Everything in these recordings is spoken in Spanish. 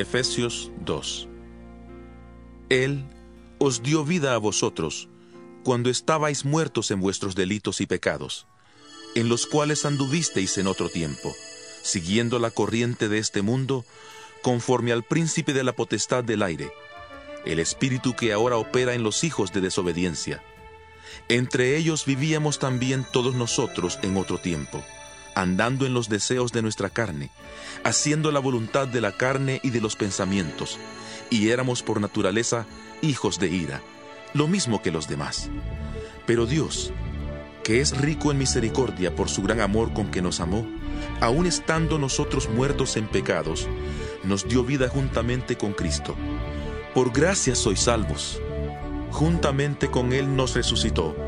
Efesios 2 Él os dio vida a vosotros cuando estabais muertos en vuestros delitos y pecados, en los cuales anduvisteis en otro tiempo, siguiendo la corriente de este mundo, conforme al príncipe de la potestad del aire, el espíritu que ahora opera en los hijos de desobediencia. Entre ellos vivíamos también todos nosotros en otro tiempo andando en los deseos de nuestra carne, haciendo la voluntad de la carne y de los pensamientos, y éramos por naturaleza hijos de ira, lo mismo que los demás. Pero Dios, que es rico en misericordia por su gran amor con que nos amó, aun estando nosotros muertos en pecados, nos dio vida juntamente con Cristo. Por gracia sois salvos. Juntamente con Él nos resucitó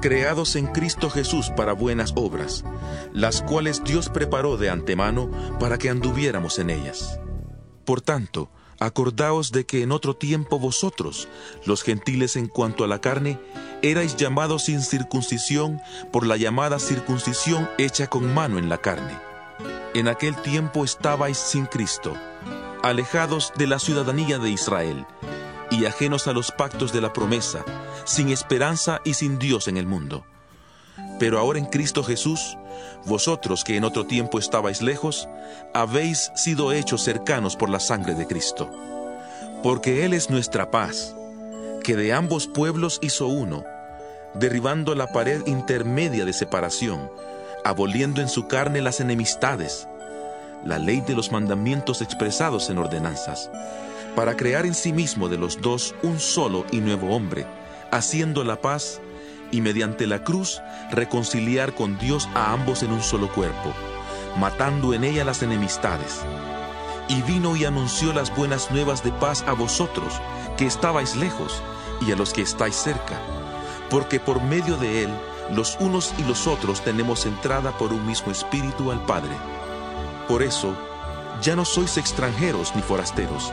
creados en Cristo Jesús para buenas obras, las cuales Dios preparó de antemano para que anduviéramos en ellas. Por tanto, acordaos de que en otro tiempo vosotros, los gentiles en cuanto a la carne, erais llamados sin circuncisión por la llamada circuncisión hecha con mano en la carne. En aquel tiempo estabais sin Cristo, alejados de la ciudadanía de Israel, y ajenos a los pactos de la promesa, sin esperanza y sin Dios en el mundo. Pero ahora en Cristo Jesús, vosotros que en otro tiempo estabais lejos, habéis sido hechos cercanos por la sangre de Cristo. Porque Él es nuestra paz, que de ambos pueblos hizo uno, derribando la pared intermedia de separación, aboliendo en su carne las enemistades, la ley de los mandamientos expresados en ordenanzas para crear en sí mismo de los dos un solo y nuevo hombre, haciendo la paz y mediante la cruz reconciliar con Dios a ambos en un solo cuerpo, matando en ella las enemistades. Y vino y anunció las buenas nuevas de paz a vosotros, que estabais lejos, y a los que estáis cerca, porque por medio de él los unos y los otros tenemos entrada por un mismo espíritu al Padre. Por eso, ya no sois extranjeros ni forasteros,